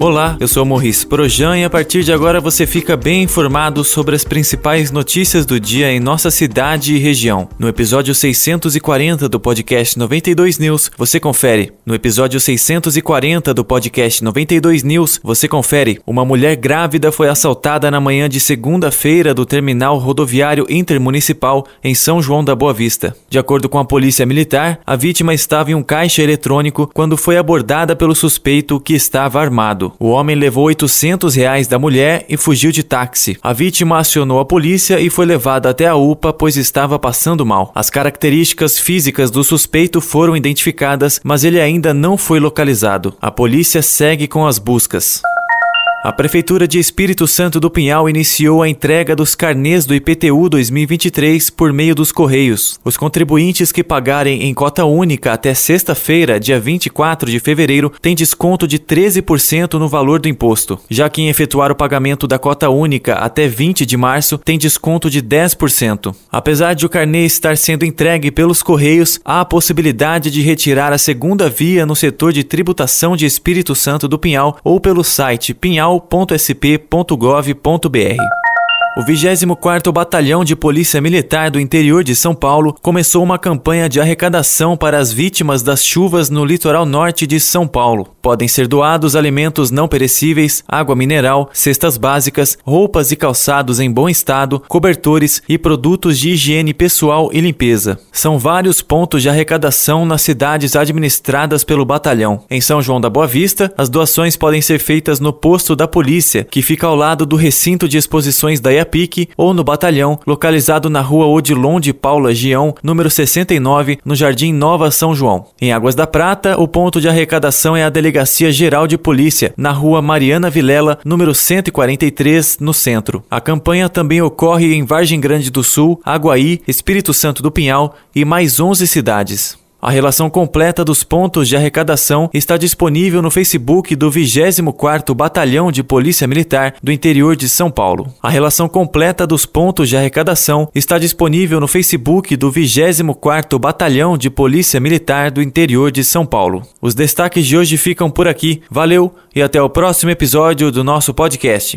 Olá, eu sou Morris Projan e a partir de agora você fica bem informado sobre as principais notícias do dia em nossa cidade e região. No episódio 640 do podcast 92 News, você confere. No episódio 640 do podcast 92 News, você confere. Uma mulher grávida foi assaltada na manhã de segunda-feira do terminal rodoviário intermunicipal em São João da Boa Vista. De acordo com a polícia militar, a vítima estava em um caixa eletrônico quando foi abordada pelo suspeito que estava armado. O homem levou 800 reais da mulher e fugiu de táxi. A vítima acionou a polícia e foi levada até a UPA, pois estava passando mal. As características físicas do suspeito foram identificadas, mas ele ainda não foi localizado. A polícia segue com as buscas. A Prefeitura de Espírito Santo do Pinhal iniciou a entrega dos carnês do IPTU 2023 por meio dos Correios. Os contribuintes que pagarem em cota única até sexta-feira, dia 24 de fevereiro, têm desconto de 13% no valor do imposto. Já quem efetuar o pagamento da cota única até 20 de março tem desconto de 10%. Apesar de o carnê estar sendo entregue pelos Correios, há a possibilidade de retirar a segunda via no setor de tributação de Espírito Santo do Pinhal ou pelo site pinhal pinhal.sp.gov.br. O 24º Batalhão de Polícia Militar do interior de São Paulo começou uma campanha de arrecadação para as vítimas das chuvas no litoral norte de São Paulo. Podem ser doados alimentos não perecíveis, água mineral, cestas básicas, roupas e calçados em bom estado, cobertores e produtos de higiene pessoal e limpeza. São vários pontos de arrecadação nas cidades administradas pelo batalhão. Em São João da Boa Vista, as doações podem ser feitas no posto da polícia, que fica ao lado do recinto de exposições da Pique ou no batalhão, localizado na rua Odilon de Paula Gião, número 69, no Jardim Nova São João. Em Águas da Prata, o ponto de arrecadação é a Delegacia Geral de Polícia, na rua Mariana Vilela, número 143, no centro. A campanha também ocorre em Vargem Grande do Sul, Aguaí, Espírito Santo do Pinhal e mais 11 cidades. A relação completa dos pontos de arrecadação está disponível no Facebook do 24º Batalhão de Polícia Militar do interior de São Paulo. A relação completa dos pontos de arrecadação está disponível no Facebook do 24º Batalhão de Polícia Militar do interior de São Paulo. Os destaques de hoje ficam por aqui. Valeu e até o próximo episódio do nosso podcast.